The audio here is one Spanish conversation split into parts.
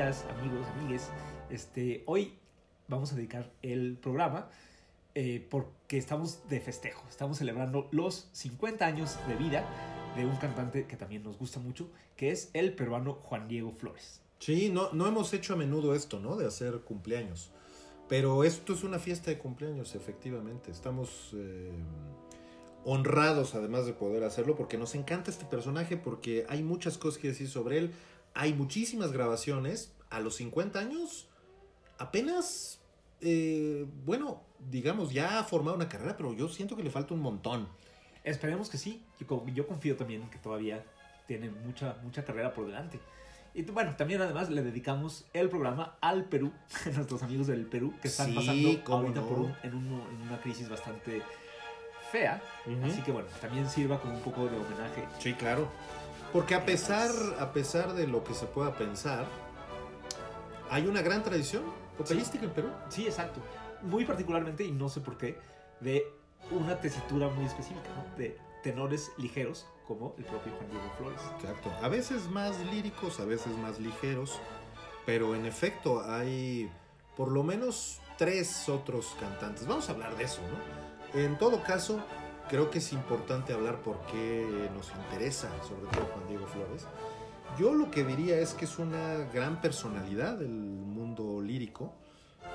amigos, amigues. Este, hoy vamos a dedicar el programa eh, porque estamos de festejo. Estamos celebrando los 50 años de vida de un cantante que también nos gusta mucho, que es el peruano Juan Diego Flores. Sí, no, no hemos hecho a menudo esto, ¿no? De hacer cumpleaños. Pero esto es una fiesta de cumpleaños, efectivamente. Estamos eh, honrados además de poder hacerlo porque nos encanta este personaje, porque hay muchas cosas que decir sobre él. Hay muchísimas grabaciones. A los 50 años, apenas, eh, bueno, digamos, ya ha formado una carrera, pero yo siento que le falta un montón. Esperemos que sí. Yo, yo confío también que todavía tiene mucha, mucha carrera por delante. Y bueno, también además le dedicamos el programa al Perú, a nuestros amigos del Perú, que están Sí, pasando ahorita no. por un- en, un- en una crisis bastante fea. Ujú. Así que bueno, también sirva como un poco de homenaje. Sí, claro. Porque a pesar, a pesar de lo que se pueda pensar, hay una gran tradición operística en Perú. Sí, exacto. Muy particularmente, y no sé por qué, de una tesitura muy específica, ¿no? De tenores ligeros, como el propio Juan Diego Flores. Exacto. A veces más líricos, a veces más ligeros, pero en efecto hay por lo menos tres otros cantantes. Vamos a hablar de eso, ¿no? En todo caso, creo que es importante hablar por qué nos interesa, sobre todo Juan Diego Flores. Yo lo que diría es que es una gran personalidad del mundo lírico,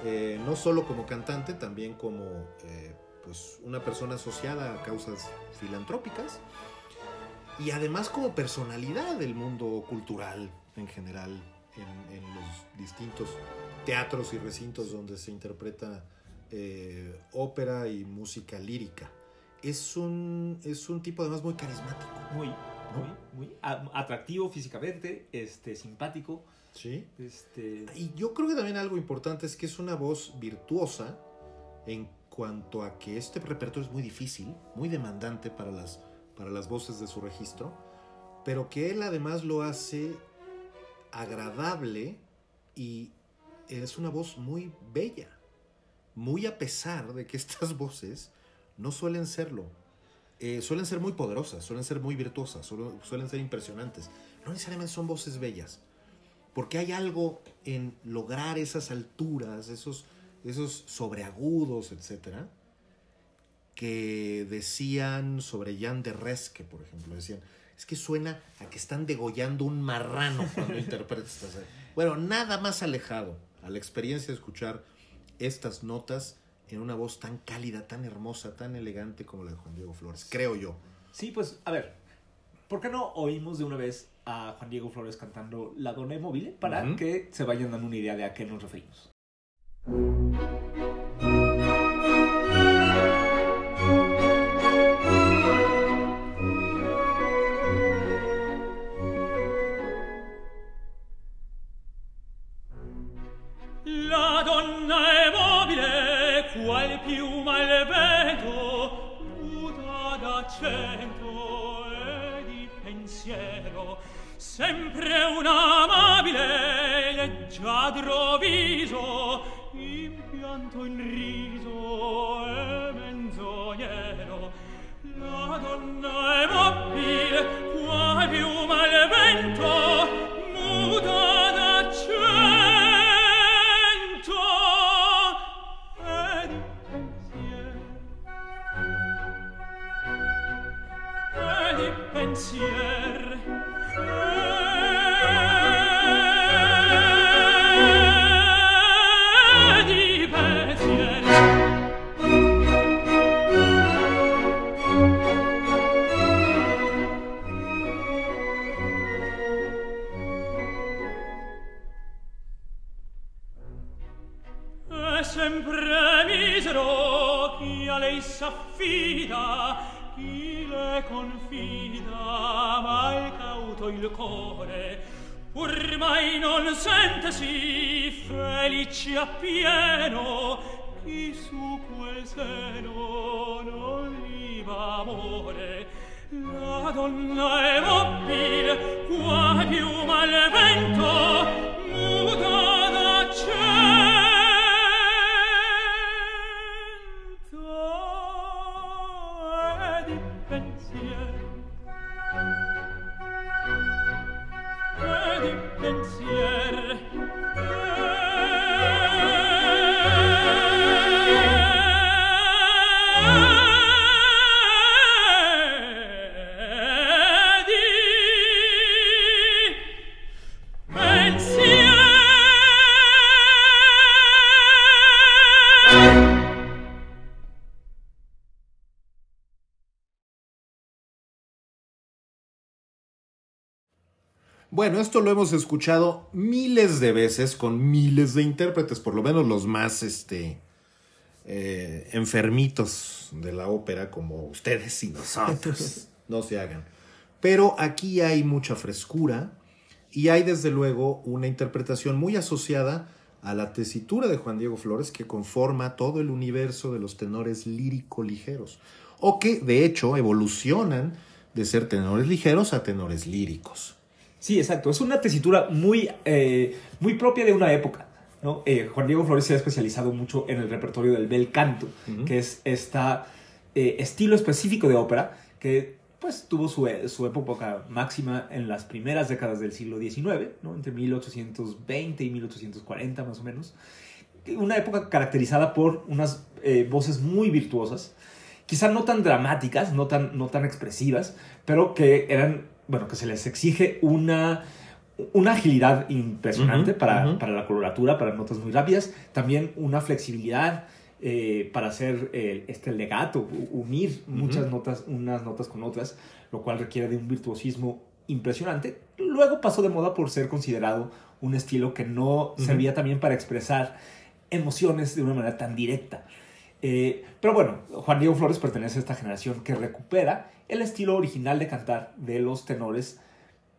eh, no solo como cantante, también como eh, pues una persona asociada a causas filantrópicas y además como personalidad del mundo cultural en general, en, en los distintos teatros y recintos donde se interpreta eh, ópera y música lírica. Es un, es un tipo además muy carismático. Muy, muy, muy atractivo físicamente, este, simpático. ¿sí? Este, Y yo creo que también algo importante es que es una voz virtuosa en cuanto a que este repertorio es muy difícil, muy demandante para las, para las voces de su registro, pero que él además lo hace agradable y es una voz muy bella, muy a pesar de que estas voces no suelen serlo. Eh, suelen ser muy poderosas, suelen ser muy virtuosas, suelen- suelen ser impresionantes. No necesariamente son voces bellas, porque hay algo en lograr esas alturas, esos, esos sobreagudos, etcétera, que decían sobre Jan de Resque, por ejemplo, decían, es que suena a que están degollando un marrano cuando interpretas. Bueno, nada más alejado a la experiencia de escuchar estas notas en una voz tan cálida, tan hermosa, tan elegante como la de Juan Diego Flores, creo yo. sí, pues, a ver, ¿por qué no oímos de una vez a Juan Diego Flores cantando La Donna Mobile para que se vayan dando una idea de a qué nos referimos? Bueno, esto lo hemos escuchado miles de veces con miles de intérpretes, por lo menos los más este, eh, enfermitos de la ópera, como ustedes y nosotros. no se hagan. Pero aquí hay mucha frescura y hay desde luego una interpretación muy asociada a la tesitura de Juan Diego Flores que conforma todo el universo de los tenores lírico ligeros, o que de hecho evolucionan de ser tenores ligeros a tenores líricos. Sí, exacto. Es una tesitura muy, eh, muy propia de una época. ¿no? Eh, Juan Diego Flores se ha especializado mucho en el repertorio del bel canto, que es este estilo específico de ópera que pues tuvo su, su, época máxima en las primeras décadas del siglo XIX, ¿no? entre 1820 y 1840 más o menos. Una época caracterizada por unas voces muy virtuosas, quizá no tan dramáticas, no tan, no tan expresivas, pero que eran, bueno, que se les exige una, una agilidad impresionante para, para la coloratura, para notas muy rápidas, también una flexibilidad eh, para hacer este legato, unir muchas notas, unas notas con otras, lo cual requiere de un virtuosismo impresionante. Luego pasó de moda por ser considerado un estilo que no servía también para expresar emociones de una manera tan directa. Eh, pero bueno, Juan Diego Flores pertenece a esta generación que recupera el estilo original de cantar de los tenores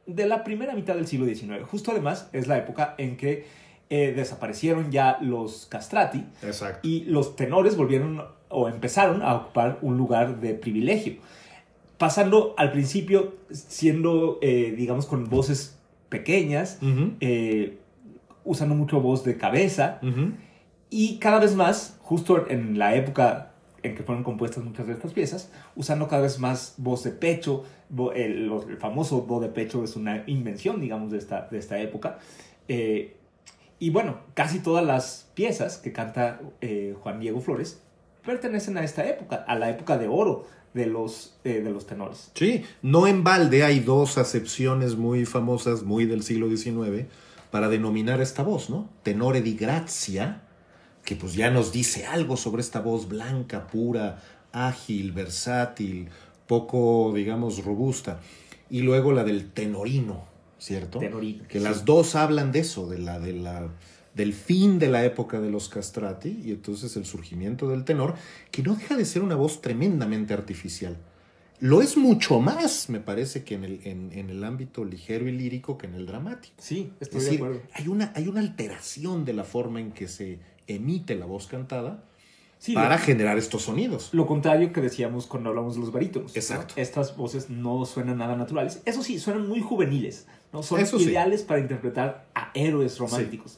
de la primera mitad del siglo XIX. Justo además es la época en que eh, desaparecieron ya los castrati y los tenores volvieron o empezaron a ocupar un lugar de privilegio, pasando al principio siendo, eh, digamos, con voces pequeñas, eh, usando mucho voz de cabeza y cada vez más, justo en la época en que fueron compuestas muchas de estas piezas, usando cada vez más voz de pecho, el, famoso voz de pecho es una invención, digamos, de esta, de esta época. Y bueno, casi todas las piezas que canta eh, Juan Diego Flores pertenecen a esta época, a la época de oro de los, eh, de los tenores. Sí, no en balde hay dos acepciones muy famosas, muy del siglo XIX, para denominar esta voz, ¿no? Tenore di grazia, que pues ya nos dice algo sobre esta voz blanca, pura, ágil, versátil, poco, digamos, robusta. Y luego la del tenorino, ¿cierto? Que las dos hablan de eso, de la, de la, del fin de la época de los castrati y entonces el surgimiento del tenor, que no deja de ser una voz tremendamente artificial. Lo es mucho más, me parece, que en el, en, el ámbito ligero y lírico que en el dramático. Sí, estoy de acuerdo. Hay una, hay una alteración de la forma en que se emite la voz cantada para generar estos sonidos. Lo contrario que decíamos cuando hablamos de los barítonos. Exacto. Estas voces no suenan nada naturales. Eso sí, suenan muy juveniles. ¿no? Son ideales para interpretar a héroes románticos.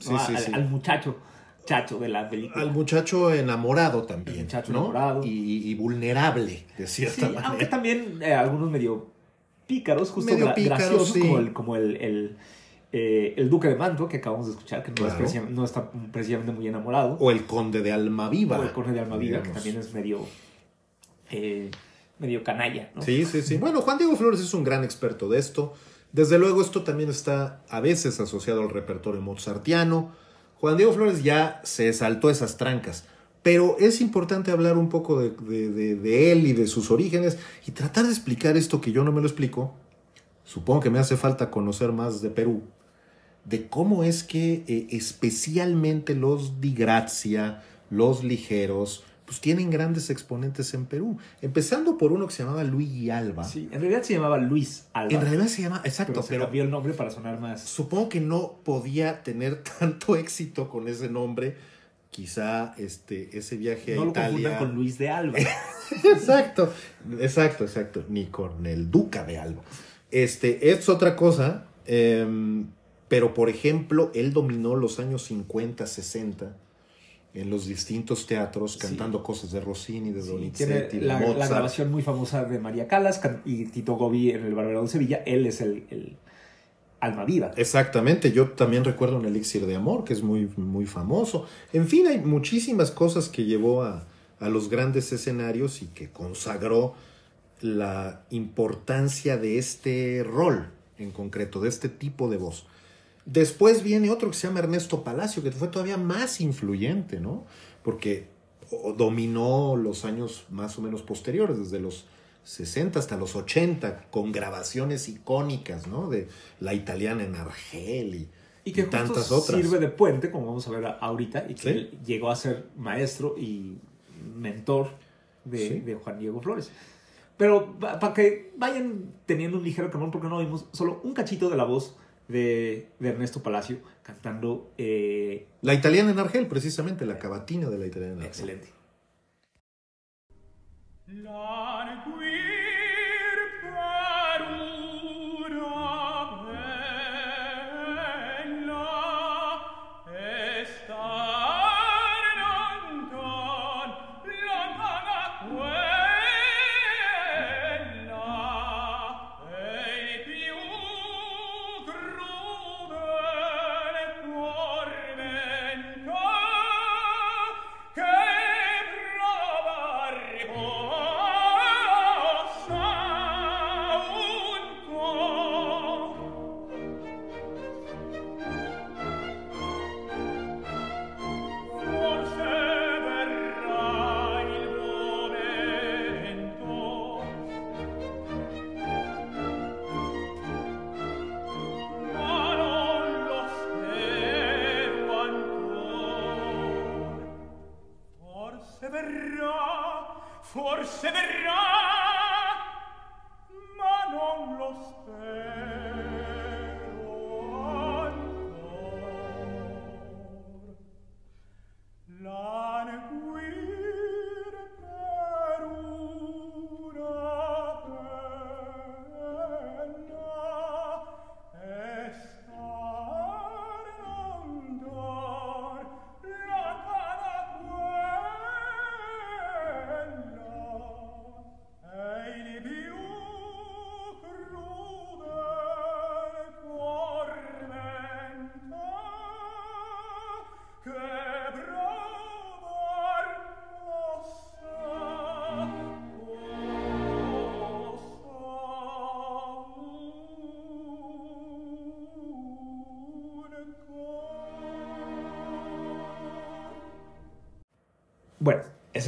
al, muchacho chacho de la película. Al muchacho enamorado también. muchacho enamorado. Y, vulnerable, de cierta manera. Aunque también eh, algunos medio pícaros, justo medio graciosos, como el, como el eh, el Duque de Mantua, que acabamos de escuchar, que no, está precisamente muy enamorado. O el Conde de Almaviva. O el Conde de Almaviva, que también es medio, eh, medio canalla. Sí, sí, sí. Bueno, Juan Diego Flores es un gran experto de esto. Desde luego, esto también está a veces asociado al repertorio mozartiano. Juan Diego Flores ya se saltó esas trancas. Pero es importante hablar un poco de, de él y de sus orígenes y tratar de explicar esto que yo no me lo explico. Supongo que me hace falta conocer más de Perú de cómo es que eh, especialmente los di grazia, los ligeros, pues tienen grandes exponentes en Perú. Empezando por uno que se llamaba Luis Alba. Sí, en realidad se llamaba Luis Alba. En realidad se llama, exacto. Pero, pero el nombre para sonar más. Supongo que no podía tener tanto éxito con ese nombre. Quizá este, ese viaje a Italia. No lo con Luis de Alba. exacto, exacto, exacto. Ni con el Duca de Alba. Este, es otra cosa. Eh, pero, por ejemplo, él dominó los años 50, 60 en los distintos teatros cantando cosas de Rossini, de Donizetti, de la, la, grabación muy famosa de María Calas y Tito Gobi en el Barbero de Sevilla. Él es el, alma viva. Exactamente, yo también recuerdo un elixir de amor que es muy, muy famoso. En fin, hay muchísimas cosas que llevó a, a los grandes escenarios y que consagró la importancia de este rol en concreto, de este tipo de voz. Después viene otro que se llama Ernesto Palacio, que fue todavía más influyente, ¿no? Porque dominó los años más o menos posteriores, desde los 60 hasta los 80, con grabaciones icónicas, ¿no? De la italiana en Argel y, y que y justo tantas otras. sirve de puente, como vamos a ver ahorita, y que Sí. llegó a ser maestro y mentor de, Sí. de Juan Diego Flores. Pero para que vayan teniendo un ligero camón, porque no vimos solo un cachito de la voz de, de Ernesto Palacio cantando eh, La italiana en Argel, precisamente, la cavatina de la italiana en Argel. excelente. Languir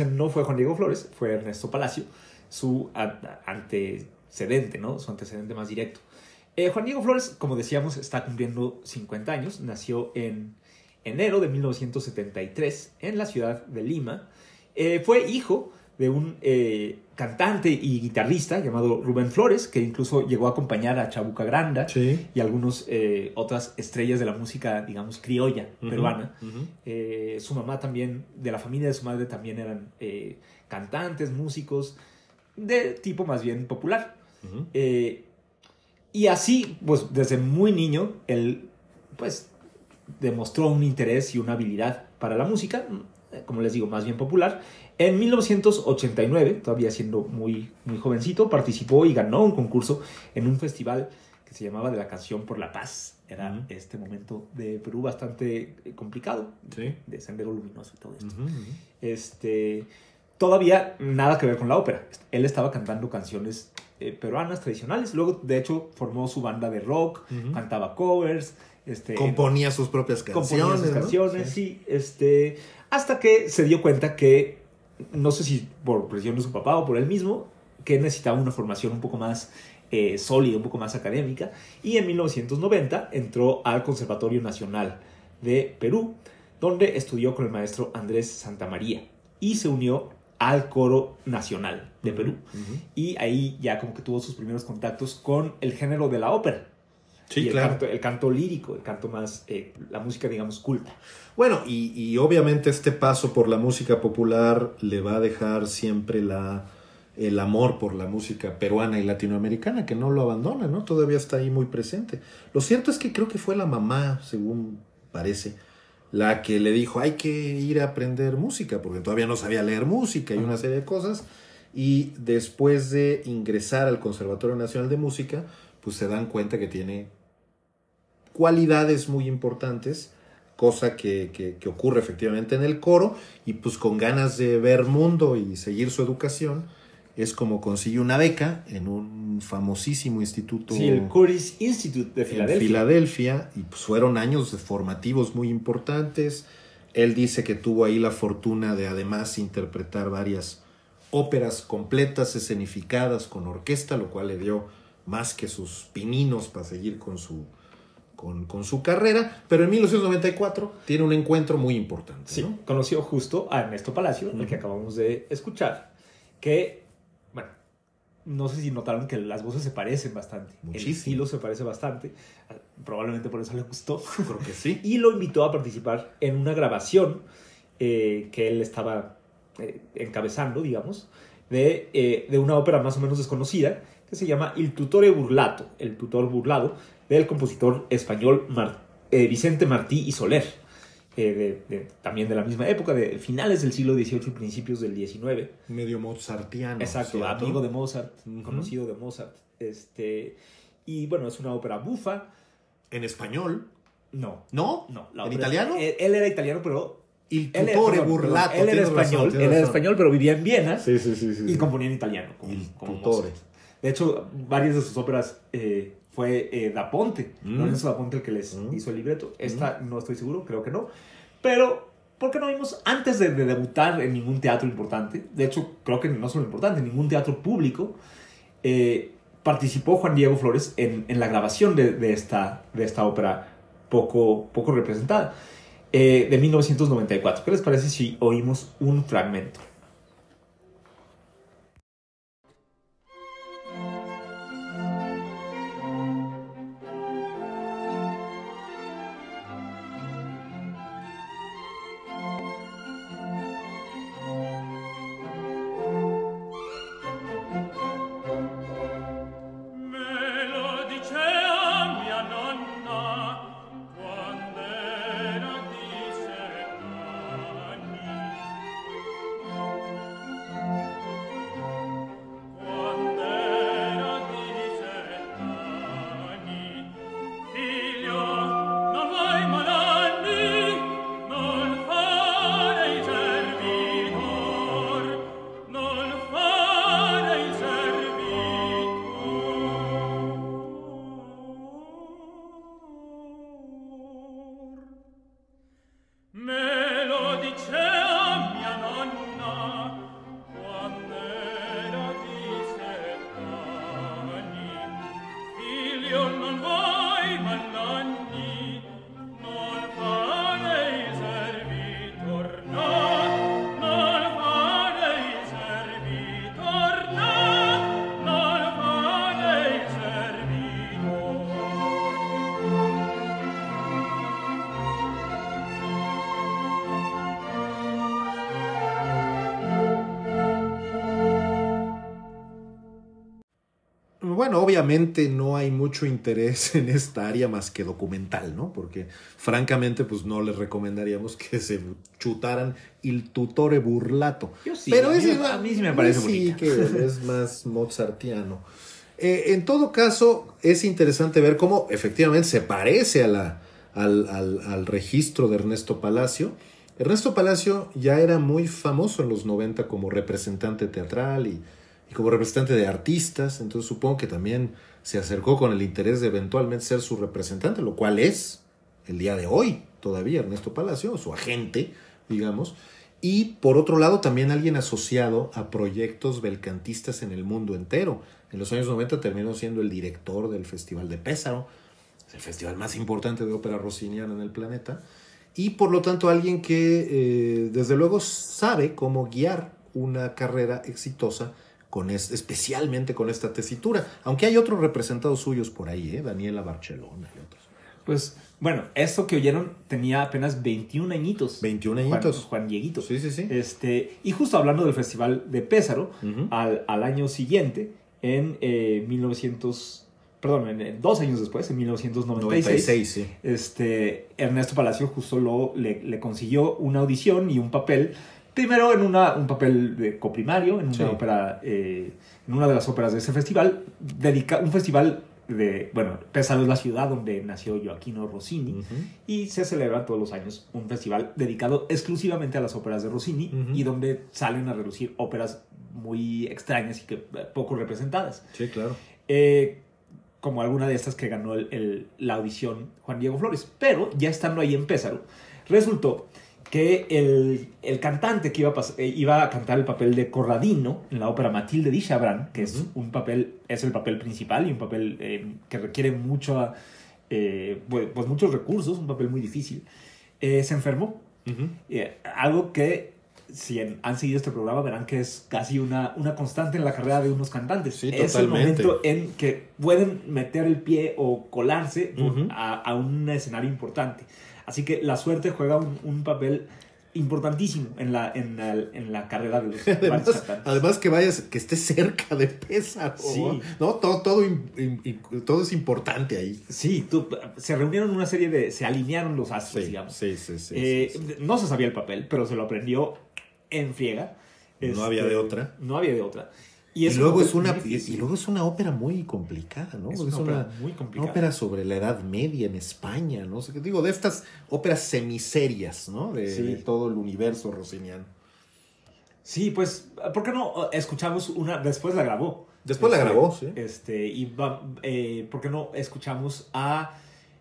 No fue Juan Diego Flores, fue Ernesto Palacio, su antecedente, ¿no? Su antecedente más directo. Eh, Juan Diego Flores, como decíamos, está cumpliendo 50 años. Nació en enero de 1973 en la ciudad de Lima. Eh, fue hijo de un eh, cantante y guitarrista llamado Rubén Flores, que incluso llegó a acompañar a Chabuca Granda Sí. y algunas otras estrellas de la música, digamos, criolla peruana. Eh, su mamá también, de la familia de su madre también eran eh, cantantes, músicos, de tipo más bien popular. Eh, y así, pues desde muy niño, él pues demostró un interés y una habilidad para la música, eh, como les digo, más bien popular. En 1989, todavía siendo muy, muy jovencito, participó y ganó un concurso en un festival que se llamaba de la canción por la paz. Era este momento de Perú bastante eh, complicado, Sí. de sendero luminoso y todo esto. Este, todavía nada que ver con la ópera. Él estaba cantando canciones eh, peruanas tradicionales. Luego, de hecho, formó su banda de rock, cantaba covers. Este, Componía sus propias componía canciones. sus ¿no? canciones, Sí. sí. este, hasta que se dio cuenta que, no sé si por presión de su papá o por él mismo, que necesitaba una formación un poco más eh, sólida, un poco más académica, y en 1990 entró al Conservatorio Nacional de Perú, donde estudió con el maestro Andrés Santamaría y se unió al Coro Nacional de Perú. Y ahí ya como que tuvo sus primeros contactos con el género de la ópera. Sí, y el, claro. canto, el canto lírico, el canto más, eh, la música, digamos, culta. Bueno, y, y obviamente este paso por la música popular le va a dejar siempre la, el amor por la música peruana y latinoamericana, que no lo abandona, ¿no? Todavía está ahí muy presente. Lo cierto es que creo que fue la mamá, según parece, la que le dijo, hay que ir a aprender música, porque todavía no sabía leer música y una serie de cosas. Y después de ingresar al Conservatorio Nacional de Música, pues se dan cuenta que tiene cualidades muy importantes, cosa que, que- que ocurre efectivamente en el coro, y pues con ganas de ver mundo y seguir su educación, es como consigue una beca en un famosísimo instituto Sí, el Curtis Institute de en Filadelfia. Filadelfia, y pues fueron años de formativos muy importantes. Él dice que tuvo ahí la fortuna de además interpretar varias óperas completas, escenificadas, con orquesta, lo cual le dio más que sus pininos para seguir con su, con, con su carrera. Pero en 1994 tiene un encuentro muy importante. Sí, ¿no? conoció justo a Ernesto Palacio, el que acabamos de escuchar, que, bueno, no sé si notaron que las voces se parecen bastante. El Muchísimo. estilo se parece bastante. Probablemente por eso le gustó. Creo que sí. y lo invitó a participar en una grabación eh, que él estaba eh, encabezando, digamos, de, eh, de una ópera más o menos desconocida que se llama Il tutore burlato, el tutor burlado, del compositor español Mar- eh, Vicente Martí y Soler, eh, de- de- también de la misma época, de finales del siglo XVIII y principios del XIX. Medio mozartiano. Exacto, ¿cierto? amigo de Mozart, conocido de Mozart. Este, y bueno, es una ópera bufa. En español. No, ¿No? no. la ¿En italiano? Él, él era italiano, pero él, tutore perdón, burlato. él era razón, español, él era razón. español, pero vivía en Viena Sí, sí, sí. y componía en italiano. Como, como tutore. Mozart. De hecho, varias de sus óperas eh, fue eh, Da Ponte, Mm. Lorenzo Da Ponte el que les Mm. hizo el libreto. Esta no estoy seguro, creo que no. Pero, ¿por qué no vimos antes de, de debutar en ningún teatro importante? De hecho, creo que no solo importante, en ningún teatro público. eh, participó Juan Diego Flores en, en la grabación de, de esta, de esta ópera poco, poco representada, eh, de 1994. ¿Qué les parece si oímos un fragmento? Obviamente no hay mucho interés en esta área más que documental, ¿no? Porque francamente, pues no les recomendaríamos que se chutaran il tutore burlato. Yo sí, Pero a mí a sí me parece sí que es más mozartiano. Eh, en todo caso, es interesante ver cómo efectivamente se parece a la, al, al- al registro de Ernesto Palacio. Ernesto Palacio ya era muy famoso en los 90 como representante teatral y, y como representante de artistas, entonces supongo que también se acercó con el interés de eventualmente ser su representante, lo cual es el día de hoy todavía Ernesto Palacio, su agente, digamos. Y por otro lado, también alguien asociado a proyectos belcantistas en el mundo entero. En los años 90 terminó siendo el director del Festival de Pésaro, el festival más importante de ópera rossiniana en el planeta. Y por lo tanto, alguien que eh, desde luego sabe cómo guiar una carrera exitosa, con es- especialmente con esta tesitura. Aunque hay otros representados suyos por ahí, ¿eh? Daniela Barcelona y otros. Pues bueno, esto que oyeron tenía apenas 21 añitos. 21 Juan- añitos. Juan, Dieguito. Sí, sí, sí. Este, y justo hablando del Festival de Pésaro, al, al año siguiente, en eh, 1900, perdón, en, en dos años después, en 1996, 96, sí. este, Ernesto Palacio justo lo, le, le consiguió una audición y un papel, primero en una, un papel de coprimario, en una Sí. ópera, eh, en una de las óperas de ese festival, dedica, un festival de, bueno, Pésaro es la ciudad donde nació Joaquino Rossini, y se celebra todos los años un festival dedicado exclusivamente a las óperas de Rossini y donde salen a relucir óperas muy extrañas y que eh, poco representadas. Sí, claro. Eh, como alguna de estas que ganó el- el- la audición Juan Diego Flores. Pero ya estando ahí en Pésaro, resultó que el, el cantante que iba a, eh, iba a cantar el papel de Corradino en la ópera Matilde di Chabran, que es un papel, es el papel principal y un papel eh, que requiere mucho, eh, pues, pues muchos recursos, un papel muy difícil, eh, se enfermó. Algo que, si en- han seguido este programa, verán que es casi una, una constante en la carrera de unos cantantes. Sí, es totalmente. el momento en que pueden meter el pie o colarse Ujú. a, a un escenario importante. Así que la suerte juega un, un papel importantísimo en la, en la, en la carrera de los Además, además que vayas, que estés cerca de Pésaro. Sí. ¿no? Todo, todo, todo es importante ahí. Sí, tú- se reunieron una serie de... Se alinearon los astros, Sí, digamos. sí, sí, sí, Eh, sí, sí. No se sabía el papel, pero se lo aprendió en friega. Este, No había de otra. No había de otra. Y, luego es una y, luego es una ópera muy complicada, ¿no? Es una ópera muy complicada. una ópera sobre la Edad Media en España, ¿no? sé qué digo, de estas óperas semiserias, ¿no? De, Sí. de todo el universo rossiniano. Sí, pues, ¿por qué no escuchamos una? Después la grabó. Después la Este, grabó, sí. Este, y va- eh, ¿por qué no escuchamos a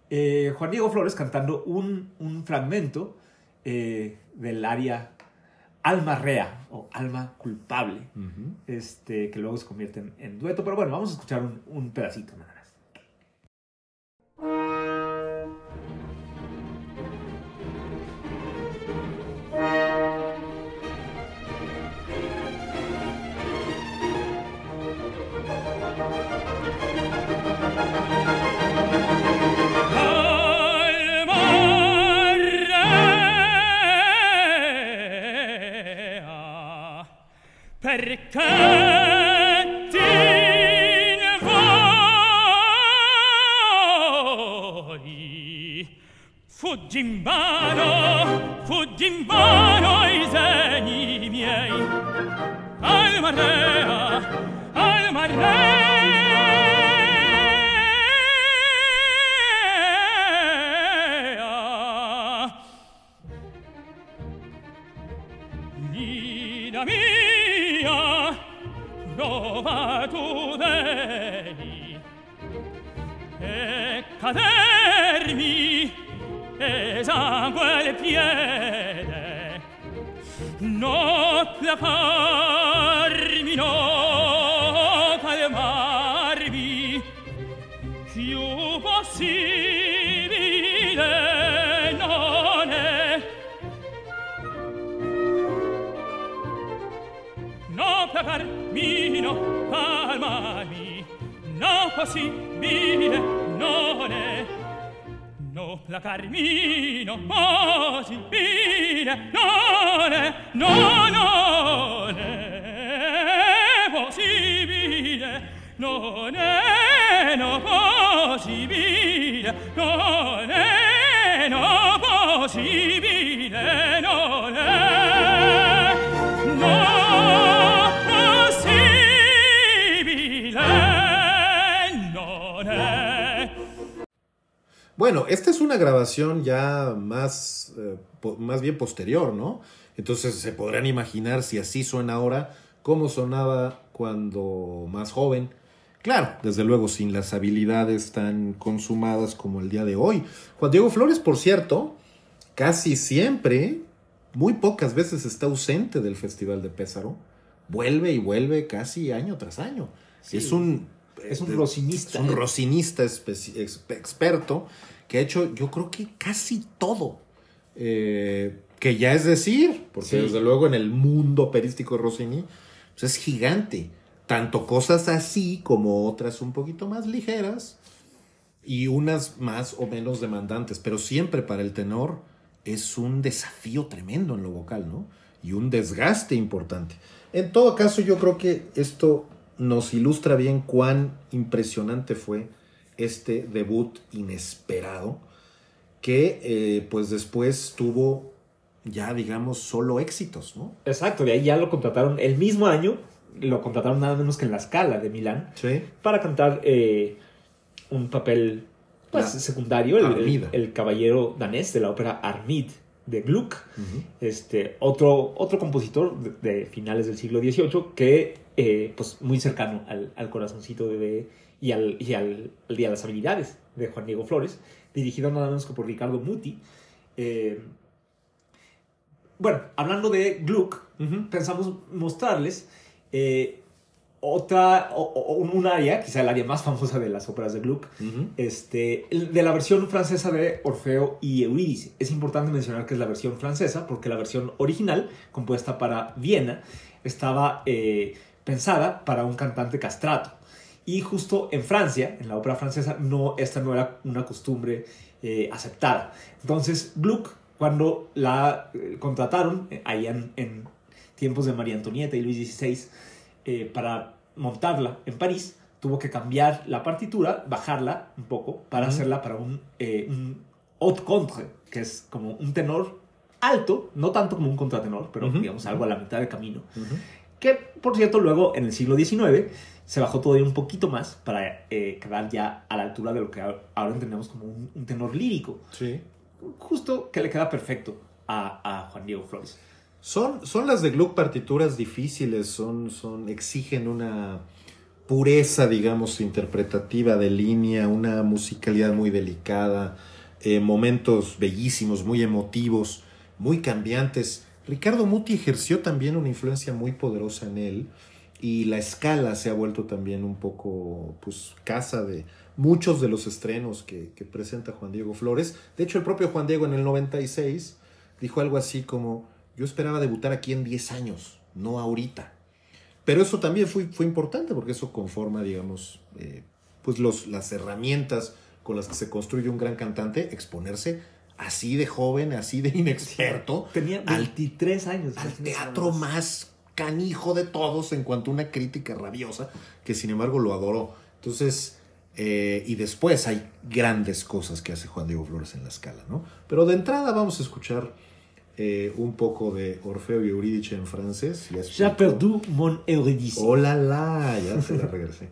eh, Juan Diego Flores cantando un, un fragmento eh, del área Alma Rea o Alma Culpable, este, que luego se convierte en, dueto? Pero bueno, vamos a escuchar un, un pedacito nada perché ti ne vuoi fuggi in vano fuggi in vano i segni miei. Alma rea alma rea. dova tu veni e cadermi e sangue le piede. No la fa possibile non è no placarmi no possibile non è no non è possibile non è no possibile non è Bueno, esta es una grabación ya más, eh, más bien posterior, ¿no? Entonces se podrán imaginar si así suena ahora, cómo sonaba cuando más joven. Claro, desde luego sin las habilidades tan consumadas como el día de hoy. Juan Diego Flores, por cierto, casi siempre, muy pocas veces está ausente del Festival de Pésaro. Vuelve y vuelve casi año tras año. Sí. Es un... Es un eh, rocinista. es un rocinista especi- ex- experto que ha hecho, yo creo que casi todo. Eh, que ya es decir, porque Sí. desde luego en el mundo operístico de Rossini pues es gigante. Tanto cosas así como otras un poquito más ligeras y unas más o menos demandantes, pero siempre para el tenor es un desafío tremendo en lo vocal, ¿no? Y un desgaste importante. En todo caso, yo creo que esto nos ilustra bien cuán impresionante fue este debut inesperado, que eh, pues después tuvo ya, digamos, solo éxitos, ¿no? Exacto, de ahí ya lo contrataron el mismo año, lo contrataron nada menos que en la Scala de Milán Sí. para cantar eh, un papel pues, La- secundario, el, el, caballero danés de la ópera Armid de Gluck, este, otro, otro compositor de, de finales del siglo XVIII que eh, pues muy cercano al, al corazoncito de, de- y, al, y al, al- y a las habilidades de Juan Diego Flores, dirigido nada menos que por Ricardo Muti. Eh, bueno, hablando de Gluck, pensamos mostrarles eh, otra, o- o- un área, quizá el área más famosa de las óperas de Gluck, este, de la versión francesa de Orfeo y Eurídice. Es importante mencionar que es la versión francesa porque la versión original, compuesta para Viena, estaba eh, pensada para un cantante castrato. Y justo en Francia, en la ópera francesa, no, esta no era una costumbre eh, aceptada. Entonces, Gluck, cuando la eh, contrataron, eh, ahí en, en tiempos de María Antonieta y Luis XVI, eh, para montarla en París, tuvo que cambiar la partitura, bajarla un poco, para hacerla para un, un haute contre, que es como un tenor alto, no tanto como un contratenor, pero Ujú. digamos algo a la mitad del camino. Ujú. Que, por cierto, luego en el siglo XIX se bajó todavía un poquito más para eh, quedar ya a la altura de lo que ahora entendemos como un, un tenor lírico. Sí. Justo que le queda perfecto a, a Juan Diego Flores. Son, son las de Gluck partituras difíciles, son, son, exigen una pureza, digamos, interpretativa de línea, una musicalidad muy delicada, eh, momentos bellísimos, muy emotivos, muy cambiantes. Ricardo Muti ejerció también una influencia muy poderosa en él y la escala se ha vuelto también un poco, pues, casa de muchos de los estrenos que, presenta Juan Diego Flores. De hecho, el propio Juan Diego en el 96 dijo algo así como, yo esperaba debutar aquí en 10 años, no ahorita. Pero eso también fue, fue importante porque eso conforma, digamos, eh, pues los, las herramientas con las que se construye un gran cantante, exponerse así de joven, así de inexperto, Tenía Al- 23 años. al teatro más. canijo de todos en cuanto a una crítica rabiosa, que sin embargo lo adoró. Entonces, eh, y después hay grandes cosas que hace Juan Diego Flores en la escala, ¿no? Pero de entrada vamos a escuchar eh, un poco de Orfeo y Eurídice en francés. Ya perdu mon Eurydice. Hola, la, ya te la regresé.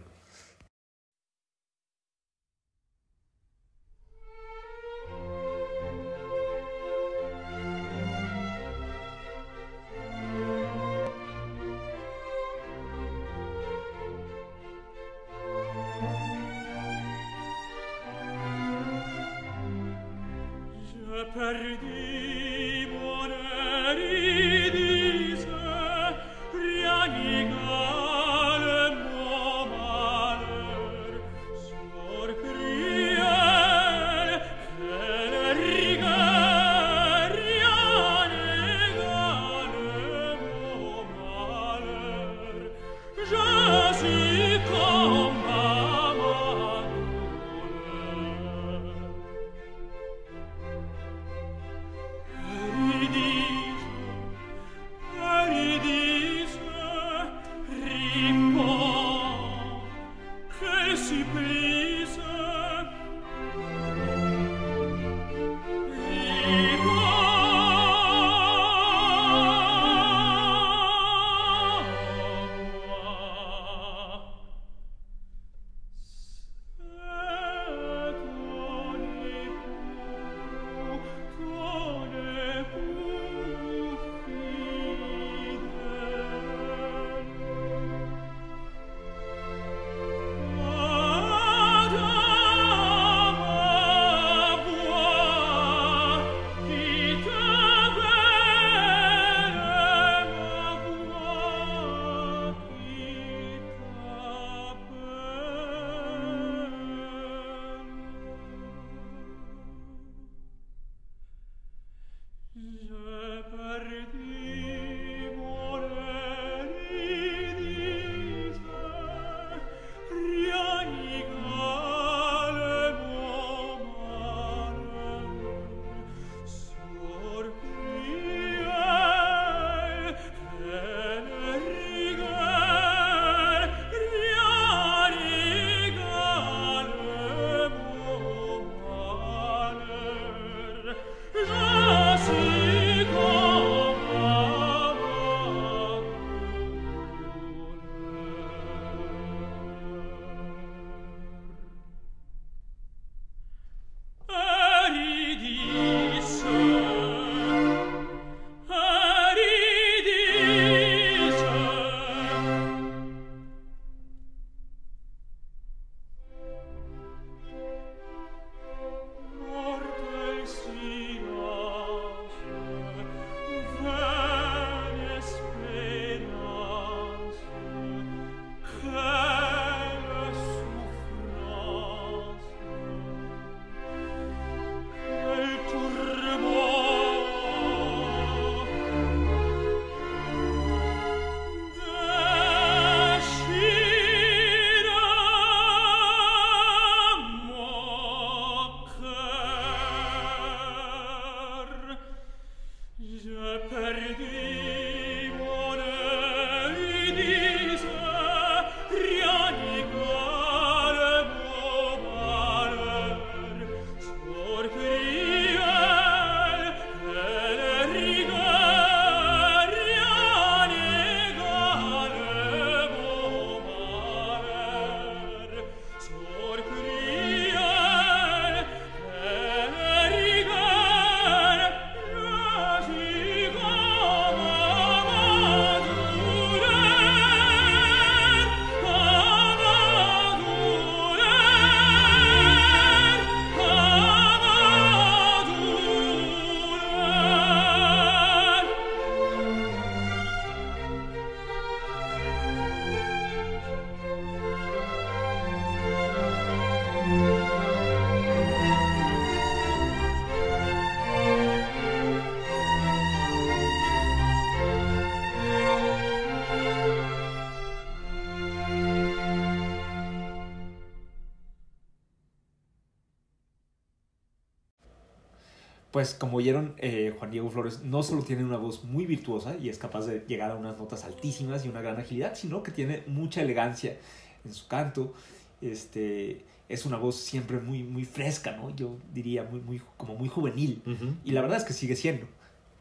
Pues como oyeron, eh, Juan Diego Flores no solo tiene una voz muy virtuosa y es capaz de llegar a unas notas altísimas y una gran agilidad, sino que tiene mucha elegancia en su canto. Este, es una voz siempre muy, muy fresca, ¿no? Yo diría muy, muy, como muy juvenil. Y la verdad es que sigue siendo.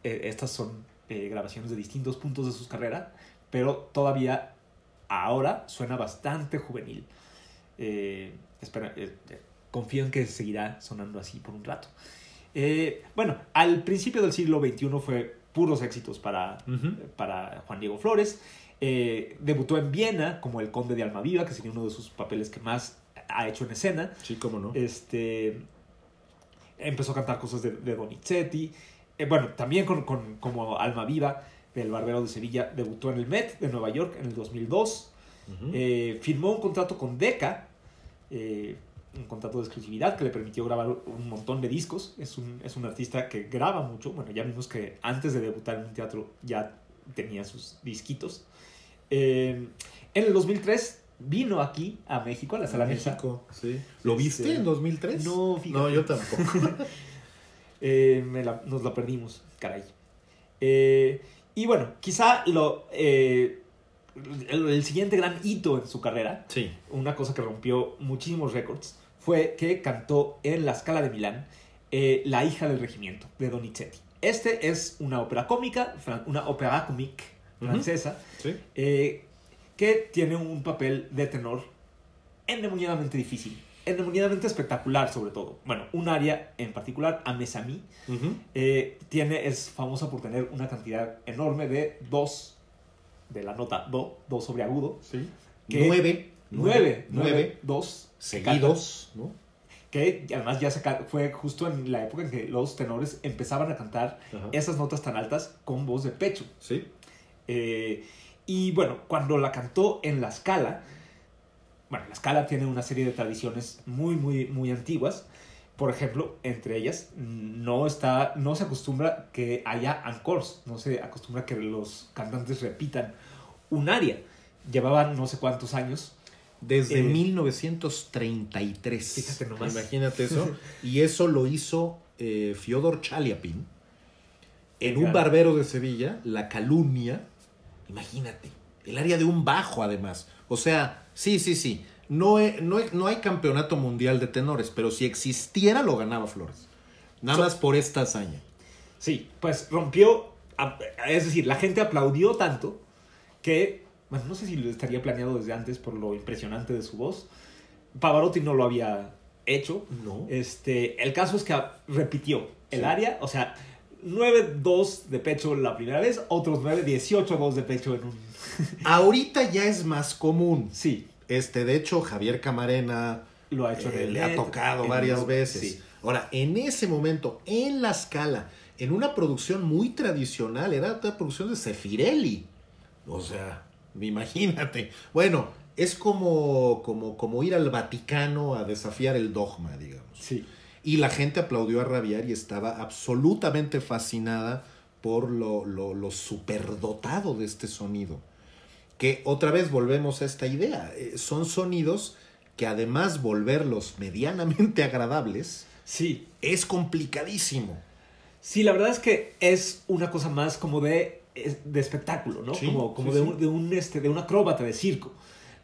Eh, estas son eh, grabaciones de distintos puntos de sus carreras, pero todavía ahora suena bastante juvenil. Eh, espera, eh, confío en que seguirá sonando así por un rato. Eh, bueno, al principio del siglo XXI fue puros éxitos para, para Juan Diego Flores. Eh, debutó en Viena como el conde de Almaviva, que sería uno de sus papeles que más ha hecho en escena. Sí, cómo no. Este, empezó a cantar cosas de, de Donizetti. Eh, bueno, también con, con- como Alma Viva del Barbero de Sevilla, debutó en el Met de Nueva York en el 2002. Ujú. Eh, firmó un contrato con Decca, un contrato de exclusividad que le permitió grabar un montón de discos. Es un, es un artista que graba mucho. Bueno, ya vimos que antes de debutar en un teatro ya tenía sus disquitos. Eh, en el 2003 vino aquí a México, a la Sala. México, sí. ¿Lo viste Este, en 2003? no, fíjate. No, yo tampoco. Eh, me la- nos la perdimos, caray. Eh, y bueno, quizá lo, eh, el, el siguiente gran hito en su carrera, sí. una cosa que rompió muchísimos récords, fue que cantó en la Scala de Milán eh, La hija del regimiento de Donizetti. Este es una ópera cómica, una ópera Ujú. francesa, Sí. eh, que tiene un papel de tenor endemoniadamente difícil, endemoniadamente espectacular sobre todo. Bueno, un área en particular, Amesami, Ujú. eh, tiene, es famosa por tener una cantidad enorme de dos, de la nota do, do sobre agudo, Sí. Nueve. Nueve, nueve, dos Seguidos, ¿no? que además ya se fue justo en la época en que los tenores empezaban a cantar Ajá. esas notas tan altas con voz de pecho. Sí. Eh, y bueno, cuando la cantó en la Scala, bueno, la Scala tiene una serie de tradiciones muy, muy, muy antiguas. Por ejemplo, entre ellas, no, está, no se acostumbra que haya encores, no se acostumbra que los cantantes repitan un aria. Llevaban no sé cuántos años. Desde Eh, 1933. fíjate nomás. Imagínate eso. y eso lo hizo eh, Fyodor Chaliapin en un barbero de Sevilla, La Calumnia. Imagínate. El área de un bajo, además. O sea, sí, sí, sí. No, no, no hay campeonato mundial de tenores, pero si existiera, lo ganaba Flores. Nada So- más por esta hazaña. Sí, pues rompió, es decir, la gente aplaudió tanto que, bueno, no sé si lo estaría planeado desde antes por lo impresionante de su voz. Pavarotti no lo había hecho. No. Este, el caso es que repitió el Sí. área, o sea, 9-2 de pecho la primera vez, otros 9, 18-2 de pecho en un... Ahorita ya es más común. Sí, Este, de hecho, Javier Camarena lo ha hecho eh, le ha tocado en varias el- veces. sí. Ahora, en ese momento, en la escala, en una producción muy tradicional, era una producción de Sefirelli. O sea, imagínate. Bueno, es como, como, como ir al Vaticano a desafiar el dogma, digamos. Sí. Y la gente aplaudió a rabiar y estaba absolutamente fascinada por lo, lo, lo superdotado de este sonido. Que otra vez volvemos a esta idea. eh, Son sonidos que además volverlos medianamente agradables Sí, es complicadísimo. Sí, la verdad es que es una cosa más como de, de espectáculo, ¿no? Sí, como como sí, de, sí. Un, de, un, este, de un acróbata de circo.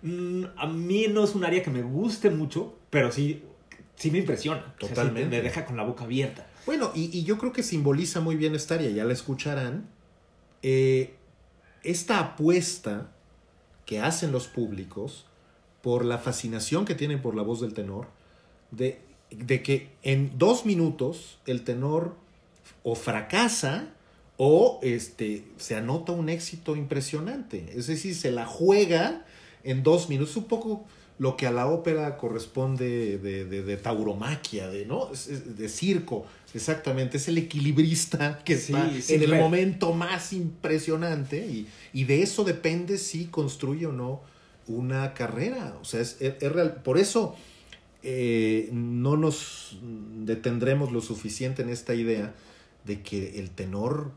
Mm, a mí no es un área que me guste mucho, pero sí, sí me impresiona. O sea, sí Totalmente. me deja con la boca abierta. Bueno, y, y yo creo que simboliza muy bien esta área, ya la escucharán. eh, esta apuesta que hacen los públicos por la fascinación que tienen por la voz del tenor, de, de que en dos minutos el tenor o fracasa o este, se anota un éxito impresionante. Es decir, se la juega en dos minutos, un poco lo que a la ópera corresponde de, de- de tauromaquia, de, ¿no? De circo, exactamente. Es el equilibrista que Sí, está sí, en el claro. momento más impresionante y, y de eso depende si construye o no una carrera. O sea, es, es- es real. Por eso eh, no nos detendremos lo suficiente en esta idea de que el tenor,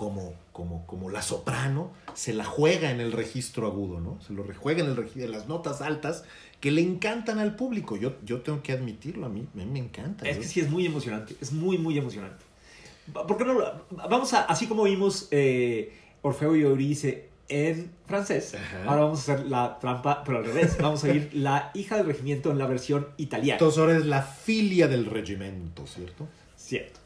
como, como, como la soprano, se la juega en el registro agudo, ¿no? Se lo juega en, el en las notas altas que le encantan al público. Yo, yo tengo que admitirlo, a mí, a mí me encanta. Es Yo- que sí es muy emocionante, es muy, muy emocionante. ¿Por qué no? Vamos a, así como vimos eh, Orfeo y Euridice en francés, Ajá. ahora vamos a hacer la trampa, pero al revés. Vamos a ir La hija del regimiento en la versión italiana. Entonces ahora es la filia del regimento, ¿cierto? Cierto.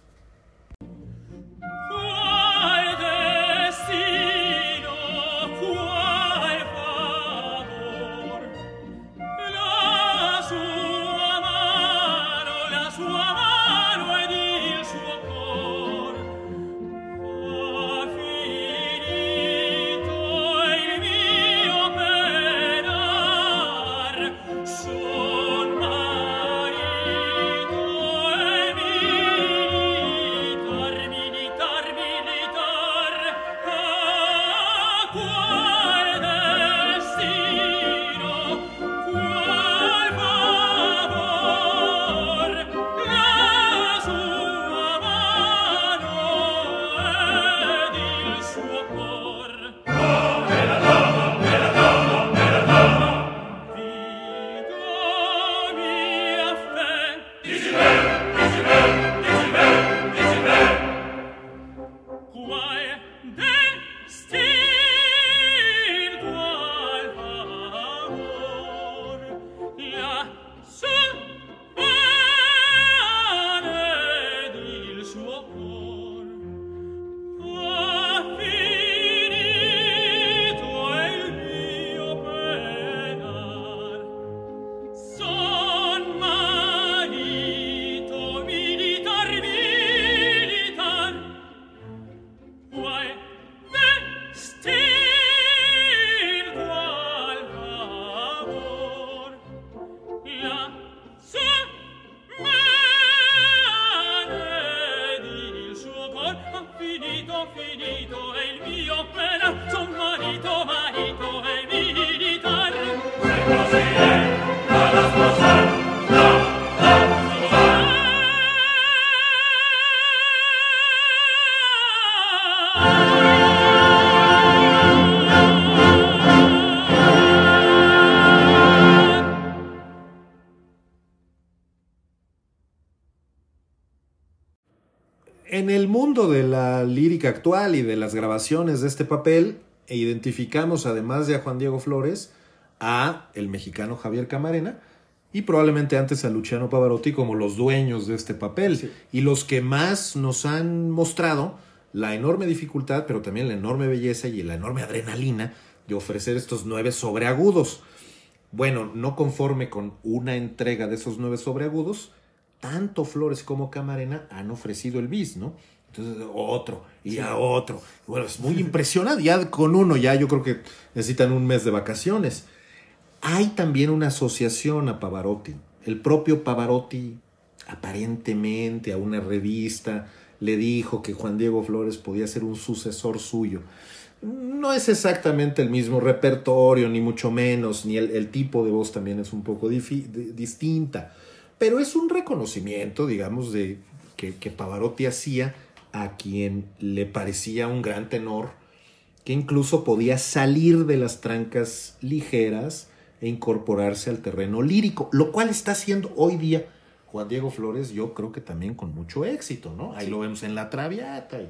Actual y de las grabaciones de este papel, e identificamos además de a Juan Diego Flores a el mexicano Javier Camarena y probablemente antes a Luciano Pavarotti como los dueños de este papel Sí. y los que más nos han mostrado la enorme dificultad, pero también la enorme belleza y la enorme adrenalina de ofrecer estos nueve sobreagudos. Bueno, no conforme con una entrega de esos nueve sobreagudos, tanto Flores como Camarena han ofrecido el bis, ¿no? Entonces, otro y a otro. Bueno, es muy impresionante. Ya con uno, ya yo creo que necesitan un mes de vacaciones. Hay también una asociación a Pavarotti. El propio Pavarotti, aparentemente a una revista, le dijo que Juan Diego Flores podía ser un sucesor suyo. No es exactamente el mismo repertorio, ni mucho menos, ni el, el tipo de voz también es un poco de- distinta. Pero es un reconocimiento, digamos, de que, que Pavarotti hacía a quien le parecía un gran tenor, que incluso podía salir de las trancas ligeras e incorporarse al terreno lírico, lo cual está haciendo hoy día Juan Diego Flores, yo creo que también con mucho éxito, ¿no? Ahí Sí. lo vemos en La Traviata, y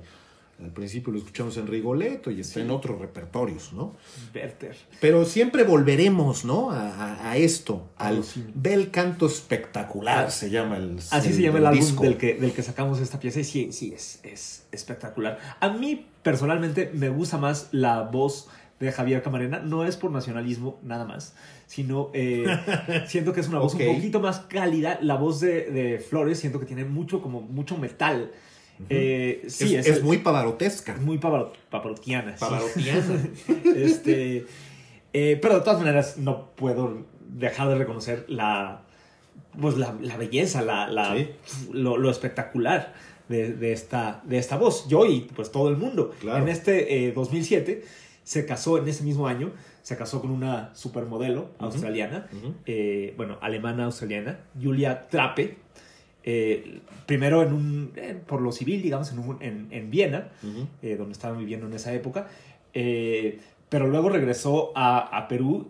al principio lo escuchamos en Rigoletto y está Sí. en otros repertorios, ¿no? Werther. Pero siempre volveremos, ¿no? A, a- a esto, al sí. bel canto espectacular, se llama el Así se llama el álbum disco. del que, del que sacamos esta pieza y sí, sí, es, es espectacular. A mí personalmente me gusta más la voz de Javier Camarena, no es por nacionalismo nada más, sino eh, siento que es una voz un poquito más cálida. La voz de, de Flores siento que tiene mucho, como mucho metal. Eh, sí, es, es, es muy pavarotesca. muy pavaro- pavarotiana. sí. Pavarotiana. este, eh, pero de todas maneras no puedo dejar de reconocer la, pues la, la belleza, la, la- Sí. lo, lo espectacular de, de esta, de esta voz. Yo y pues todo el mundo. Claro. En este eh, 2007 se casó, en ese mismo año, se casó con una supermodelo australiana, eh, bueno, alemana australiana, Julia Trape. Eh, primero en un, eh, por lo civil, digamos, en, un- en, en Viena, eh, donde estaban viviendo en esa época. Pero luego regresó a, a Perú.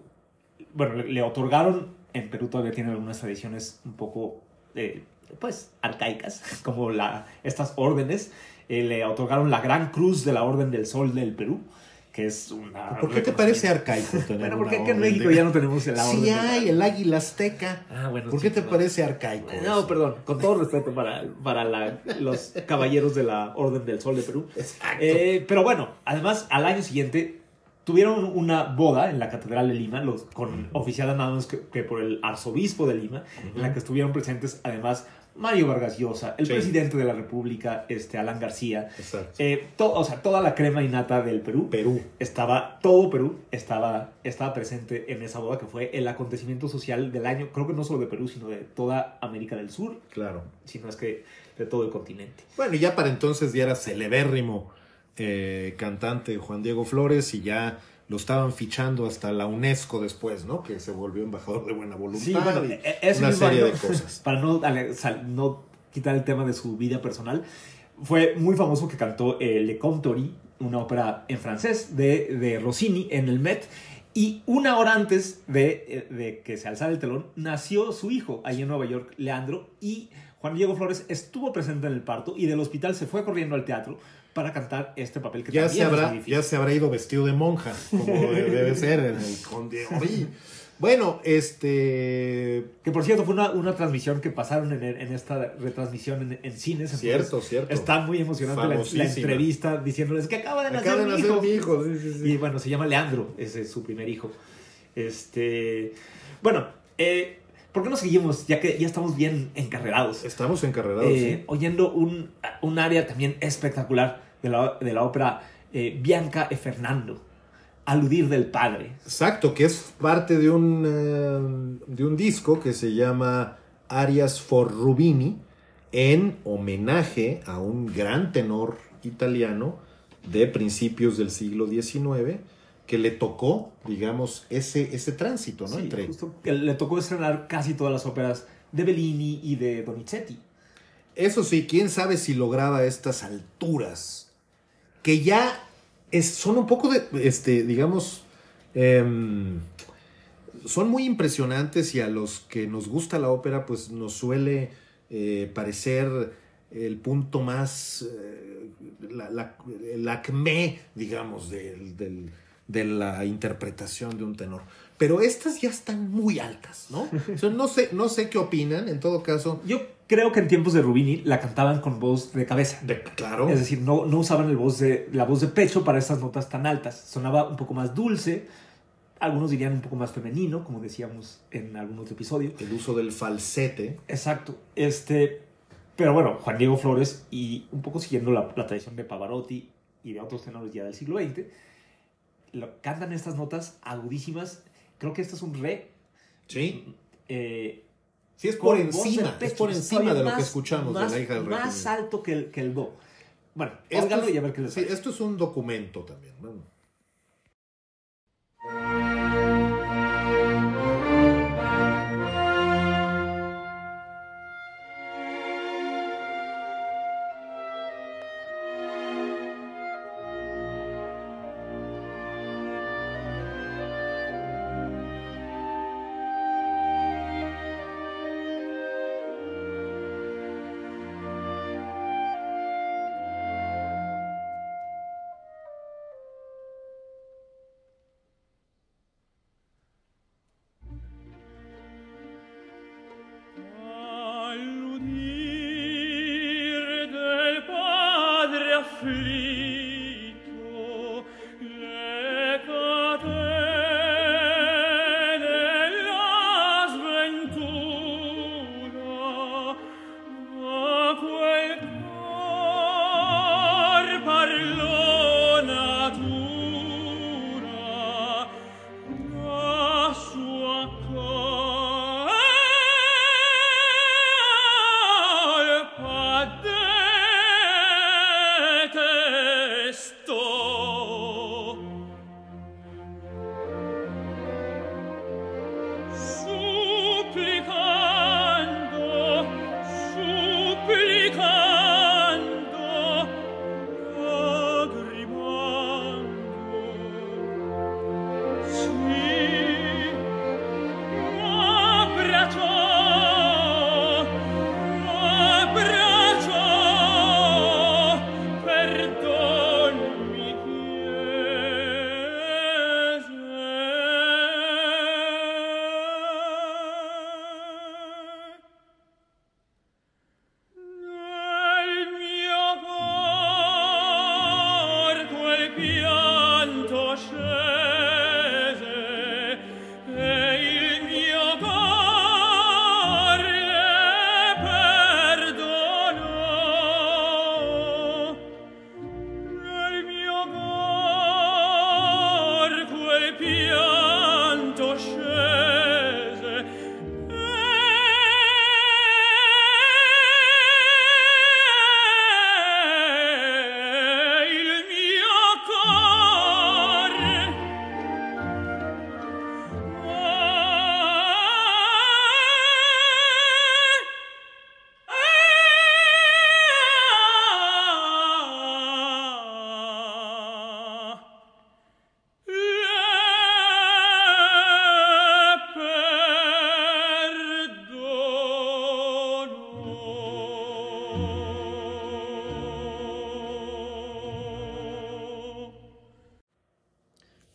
Bueno, le, le otorgaron, en Perú todavía tienen algunas tradiciones un poco, eh, pues, arcaicas, como la, estas órdenes. Le otorgaron la Gran Cruz de la Orden del Sol del Perú, que es una... ¿Por qué te parece arcaico tener Bueno, porque aquí en México de- ya no tenemos la Orden Sí hay, el águila azteca. Ah, bueno, ¿Por sí, qué te parece arcaico? No, eso? perdón, con todo respeto para, para la- los caballeros de la Orden del Sol de Perú. Exacto. Eh, pero bueno, además al año siguiente tuvieron una boda en la Catedral de Lima, los, con oficiada nada más que, que por el arzobispo de Lima, en la que estuvieron presentes además Mario Vargas Llosa, el Sí. presidente de la República, este, Alan García, Exacto. eh, to- o sea, toda la crema innata del Perú. Perú. Estaba, todo Perú estaba, estaba presente en esa boda que fue el acontecimiento social del año, creo que no solo de Perú, sino de toda América del Sur, Claro. si no es que de todo el continente. Bueno, y ya para entonces ya era celebérrimo eh, cantante Juan Diego Flores y ya lo estaban fichando hasta la UNESCO después, ¿no? Que se volvió embajador de buena voluntad. Sí, bueno, y e- ese una serie año, de cosas. Para no, quitar el tema de su vida personal, fue muy famoso que cantó eh, Le Comptory, una ópera en francés de, de Rossini en el Met. Y una hora antes de, eh, de que se alzara el telón, nació su hijo ahí en Nueva York, Leandro, y Juan Diego Flores estuvo presente en el parto y del hospital se fue corriendo al teatro para cantar este papel que Ya también se, es habrá, muy difícil. ya se habrá ido vestido de monja, como de- debe ser en el Conde Ori. Bueno, este. Que por cierto, fue una, una transmisión que pasaron en, en esta retransmisión en, en cines. Cierto, cierto. Está muy emocionante la, entrevista diciéndoles que acaba de nacer, Acaba de mi nacer hijo. mi hijo. sí, sí, sí. Y bueno, se llama Leandro, ese es su primer hijo. Este. Bueno, eh, ¿por qué no seguimos? Ya que ya estamos bien encarrerados. Estamos encarrerados. Eh, sí. oyendo un, un área también espectacular de la, de la ópera eh, Bianca e Fernando, Aludir del Padre. Exacto, que es parte de un, eh, de un disco que se llama Arias for Rubini, en homenaje a un gran tenor italiano de principios del siglo XIX, que le tocó, digamos, ese, ese tránsito, ¿no? Sí, Entre, justo que le tocó estrenar casi todas las óperas de Bellini y de Donizetti. Eso sí, quién sabe si lograba estas alturas, que ya es- son un poco de, este, digamos, em, son muy impresionantes y a los que nos gusta la ópera, pues nos suele eh, parecer el punto más, eh, la, la- el acme, digamos, del- del- de la interpretación de un tenor. Pero estas ya están muy altas, ¿no? O sea, no sé, no sé qué opinan, en todo caso. Yo creo que en tiempos de Rubini la cantaban con voz de cabeza. De- claro. Es decir, no, no usaban el voz de, la voz de pecho para estas notas tan altas. Sonaba un poco más dulce, algunos dirían un poco más femenino, como decíamos en algún otro episodio. el uso del falsete. Exacto. Este, pero bueno, Juan Diego Flores, y un poco siguiendo la, la tradición de Pavarotti y de otros tenores ya del siglo XX, lo- cantan estas notas agudísimas. Creo que este es un re. Sí. eh, Sí, es por encima. Es por encima de lo que más- escuchamos más, de la hija del Más régimen. alto que el, que el do. Bueno, Esto es- y a ver qué les sí, esto es un documento también. bueno.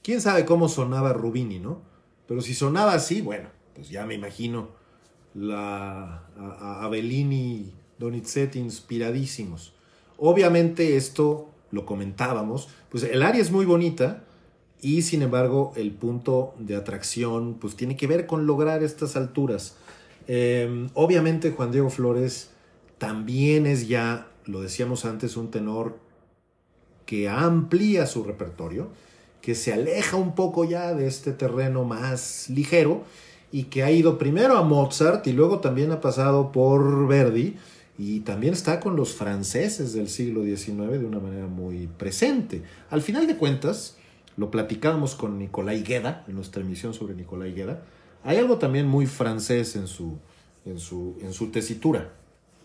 Quién sabe cómo sonaba Rubini, ¿no? Pero si sonaba así, bueno, pues ya me imagino la, a, Donizetti inspiradísimos. Obviamente esto lo comentábamos, pues el área es muy bonita y sin embargo el punto de atracción pues tiene que ver con lograr estas alturas. Em, obviamente Juan Diego Flores también es ya, lo decíamos antes, un tenor que amplía su repertorio que se aleja un poco ya de este terreno más ligero y que ha ido primero a Mozart y luego también ha pasado por Verdi y también está con los franceses del siglo XIX de una manera muy presente. Al final de cuentas, lo platicábamos con Nicolai Gueda en nuestra emisión sobre Nicolai Gueda, hay algo también muy francés en su, en su, en su tesitura.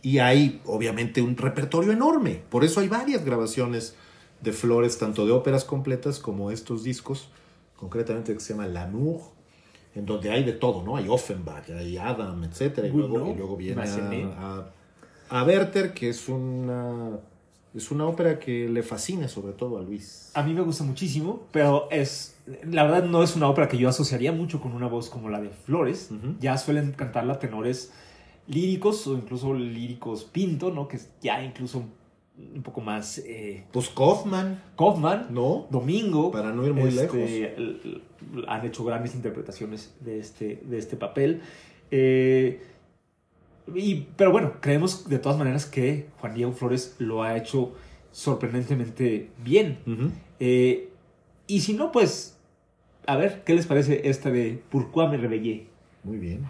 Y hay obviamente un repertorio enorme, por eso hay varias grabaciones de flores, tanto de óperas completas como estos discos, concretamente que se llama L'amour, en donde hay de todo, ¿no? Hay Offenbach, hay Adam, etc. Y luego, y luego viene a, a, Werther, que es una, es una ópera que le fascina sobre todo a Luis. A mí me gusta muchísimo, pero es, la verdad no es una ópera que yo asociaría mucho con una voz como la de Flores. Ya suelen cantarla tenores líricos o incluso líricos pinto, ¿no? Que ya incluso un poco más... Eh, pues Kaufman. Kaufman. No. Domingo. Para no ir muy este, lejos. Han hecho grandes interpretaciones de este, de este papel. Eh, y, pero bueno, creemos de todas maneras que Juan Diego Flores lo ha hecho sorprendentemente bien. Eh, y si no, pues, a ver, ¿qué les parece esta de Pourquoi me rebellé? Muy bien.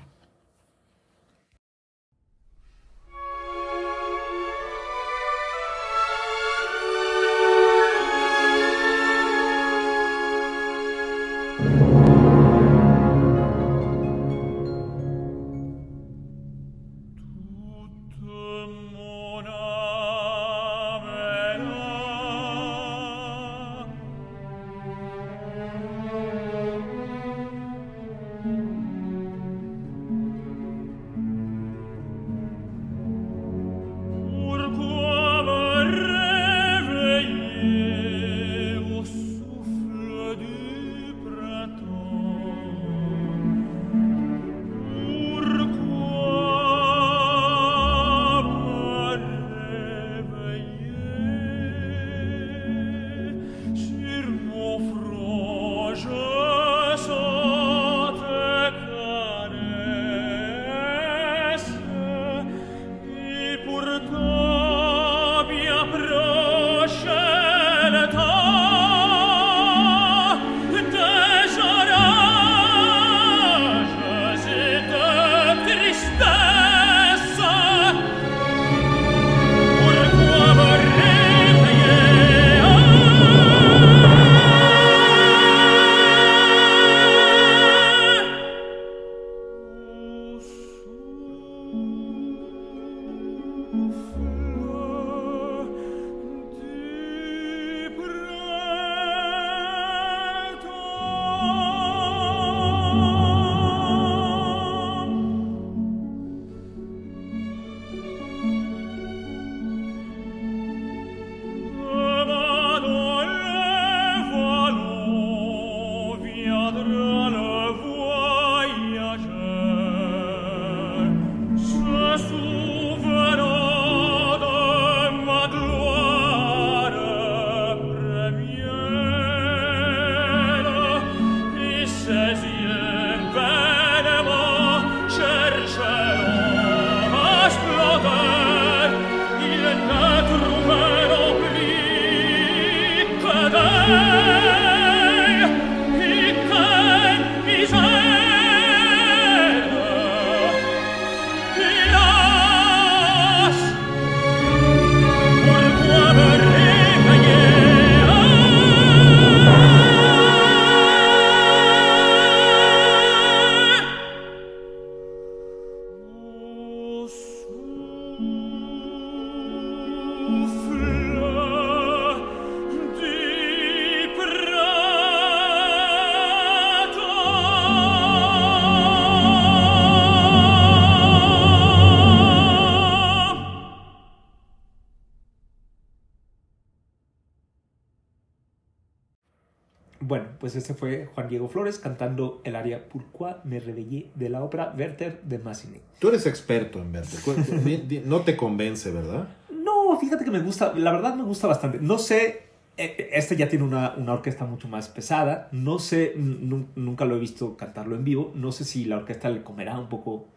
Este fue Juan Diego Flores cantando el aria Pourquoi me réveillé de la ópera Werther de Massenet. Tú eres experto en Werther. No te convence, ¿verdad? No, fíjate que me gusta, la verdad me gusta bastante. No sé, eh, este ya tiene una, una orquesta mucho más pesada. No sé, nu- nunca lo he visto cantarlo en vivo. No sé si la orquesta le comerá un poco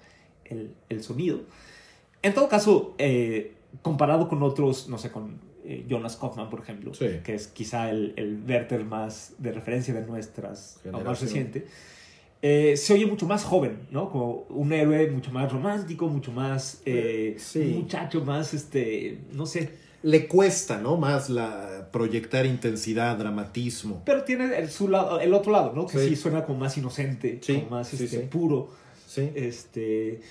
el, el sonido. En todo caso, eh, comparado con otros, no sé, con eh, Jonas Kaufman, por ejemplo, Sí. que es quizá el, el Werther más de referencia de nuestras, o más reciente, eh, se oye mucho más joven, ¿no? Como un héroe mucho más romántico, mucho más eh, Sí. un muchacho más, este, no sé, Le cuesta, ¿no? Más la proyectar intensidad, dramatismo. pero tiene el, su lado, el otro lado, ¿no? Que sí, Sí. suena como más inocente, como más este, puro. Sí. Este,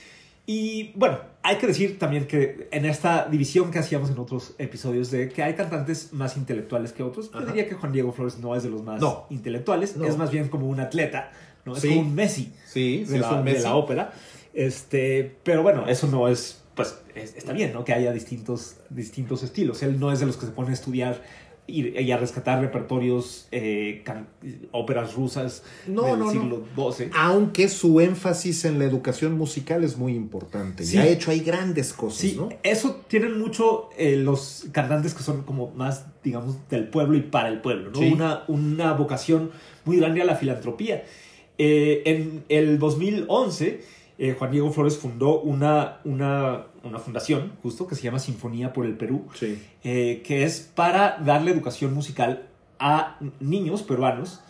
y bueno, hay que decir también que en esta división que hacíamos en otros episodios de que hay cantantes más intelectuales que otros, yo diría que Juan Diego Flores no es de los más No. intelectuales, No. es más bien como un atleta, ¿no? Es Sí. como un Messi Sí, sí, de, es la, un de Messi. la ópera. Este, pero bueno, eso no es, pues es- está bien, ¿no? Que haya distintos, distintos estilos. Él no es de los que se pone a estudiar y, y a rescatar repertorios, eh, can- óperas rusas No, del no, no. siglo XII. Aunque su énfasis en la educación musical es muy importante. Sí. Y ha hecho ahí grandes cosas, Sí, ¿no? eso tienen mucho eh, los cantantes que son como más, digamos, del pueblo y para el pueblo, ¿no? Sí. Una, una vocación muy grande a la filantropía. Eh, en el 2011, eh, Juan Diego Flores fundó una, una, una fundación, justo, que se llama Sinfonía por el Perú, Sí. eh, que es para darle educación musical a niños peruanos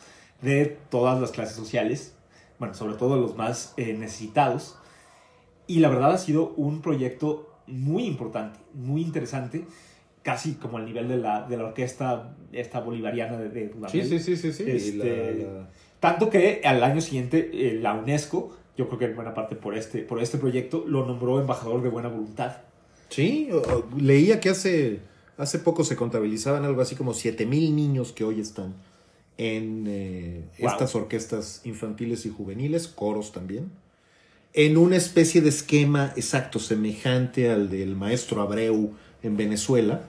de todas las clases sociales, bueno, sobre todo los más eh, necesitados. Y la verdad ha sido un proyecto muy importante, muy interesante, casi como al nivel de la, de la orquesta esta bolivariana de, de Sí, Dudamel. sí, sí, sí, sí. Y Este, la- la- Tanto que al año siguiente la UNESCO, yo creo que en buena parte por este, por este proyecto, lo nombró embajador de buena voluntad. Sí, leía que hace, hace poco se contabilizaban algo así como 7000 niños que hoy están en eh, Wow. estas orquestas infantiles y juveniles, coros también, en una especie de esquema exacto, semejante al del maestro Abreu en Venezuela,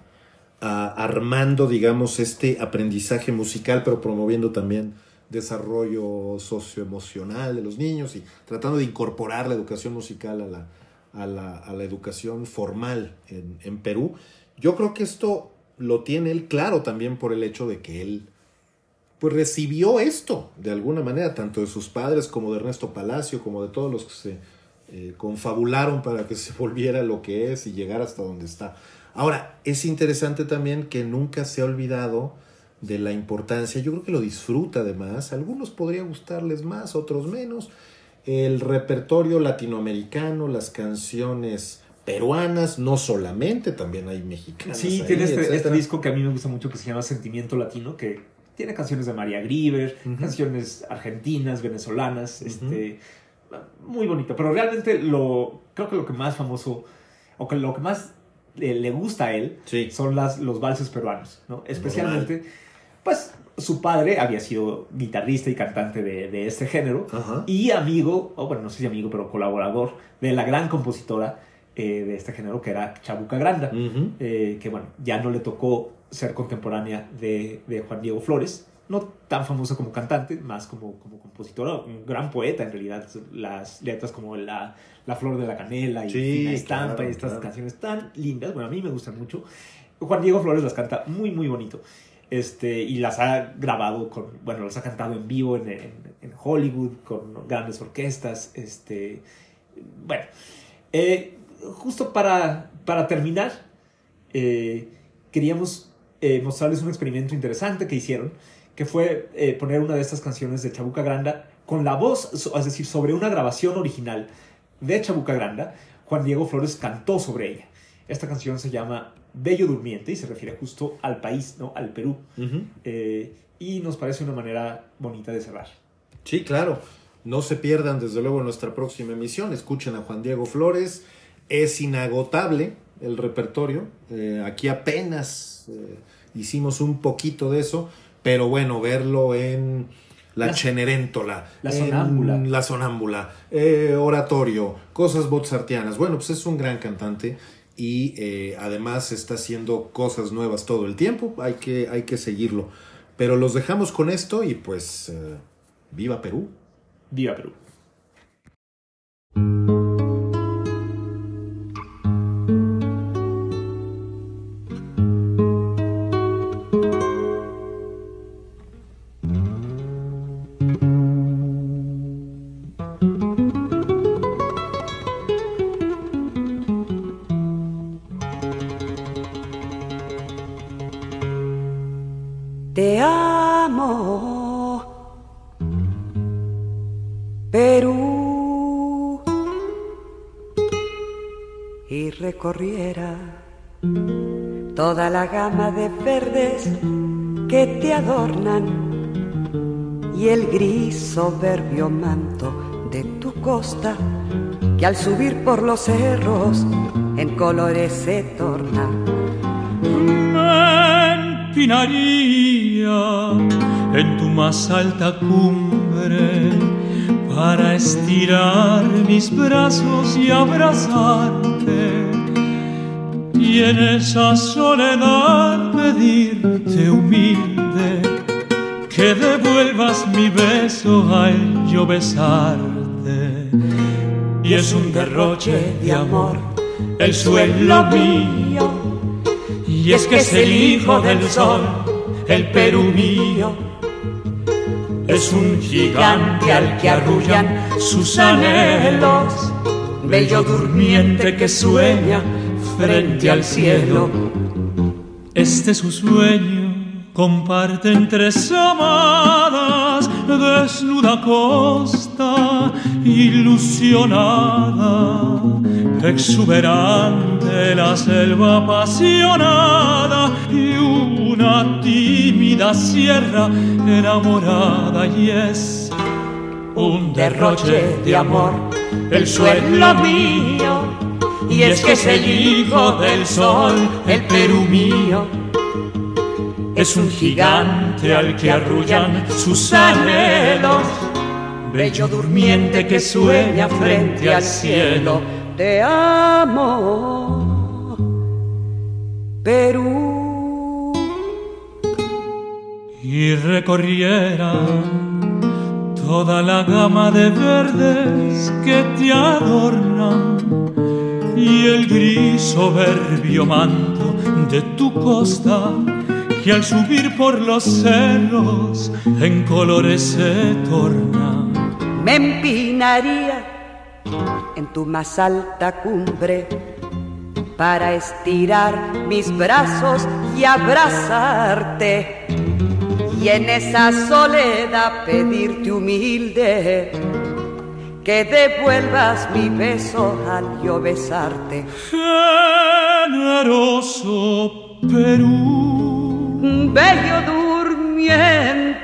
a- armando, digamos, este aprendizaje musical, pero promoviendo también desarrollo socioemocional de los niños y tratando de incorporar la educación musical a la, a la, a la educación formal en, en Perú. Yo creo que esto lo tiene él claro también por el hecho de que él pues recibió esto de alguna manera, tanto de sus padres como de Ernesto Palacio, como de todos los que se eh, confabularon para que se volviera lo que es y llegar hasta donde está. Ahora, es interesante también que nunca se ha olvidado de la importancia, yo creo que lo disfruta además, a algunos podría gustarles más, otros menos, el repertorio latinoamericano, las canciones peruanas, no solamente, también hay mexicanas. Sí, ahí, tiene este, este disco que a mí me gusta mucho que se llama Sentimiento Latino, que tiene canciones de María Grieber, canciones argentinas, venezolanas, este, muy bonito. Pero realmente lo, creo que lo que más famoso, o que lo que más eh, le gusta a él, Sí. son las, los valses peruanos, ¿no? Especialmente, pues su padre había sido guitarrista y cantante de, de este género, Ajá. y amigo, o bueno, no sé si amigo, pero colaborador de la gran compositora eh, de este género, que era Chabuca Granda eh, que bueno, ya no le tocó ser contemporánea de, de Juan Diego Flores, no tan famosa como cantante, más como, como compositora, un gran poeta en realidad, las letras como La, la Flor de la Canela y Sí, Fina Estampa claro, y estas claro. canciones tan lindas, bueno, a mí me gustan mucho. Juan Diego Flores las canta muy, muy bonito. Este, y las ha grabado con, bueno, las ha cantado en vivo en, en- Hollywood con grandes orquestas. Este, bueno, eh, justo para, para terminar, eh, queríamos eh, mostrarles un experimento interesante que hicieron, que fue poner una de estas canciones de Chabuca Granda con la voz, es decir, sobre una grabación original de Chabuca Granda, Juan Diego Flores cantó sobre ella. Esta canción se llama Bello Durmiente y se refiere justo al país, ¿no? al Perú. Eh, y nos parece una manera bonita de cerrar. Sí, claro. No se pierdan desde luego nuestra próxima emisión. Escuchen a Juan Diego Flores. Es inagotable el repertorio. Eh, aquí apenas eh, hicimos un poquito de eso, pero bueno, verlo en la, Cheneréntola, la Sonámbula, la Sonámbula eh, oratorio, cosas mozartianas. Bueno, pues es un gran cantante y además está haciendo cosas nuevas todo el tiempo. Hay que, hay que seguirlo. Pero los dejamos con esto y pues viva Perú. Viva Perú. Y el gris soberbio manto de tu costa que al subir por los cerros en colores se torna. Me empinaría en tu más alta cumbre para estirar mis brazos y abrazarte y en esa soledad pedirte humilde que devuelvas mi beso al yo besarte. Y es un derroche de amor el suelo mío, y es que es el hijo del sol, el Perú mío. Es un gigante al que arrullan sus anhelos, bello durmiente que sueña frente al cielo. Este es su sueño, comparten tres amadas, desnuda costa, ilusionada, exuberante la selva apasionada y una tímida sierra enamorada y es un derroche de amor, el suelo mío y es que es el hijo del sol, el Perú mío. Es un gigante al que arrullan sus anhelos, bello durmiente que sueña frente al cielo. Te amo, Perú. Y recorriera toda la gama de verdes que te adornan y el gris soberbio manto de tu costa que al subir por los cerros en colores se torna. Me empinaría en tu más alta cumbre para estirar mis brazos y abrazarte y en esa soledad pedirte humilde que devuelvas mi beso al yo besarte. Generoso Perú, bello durmiente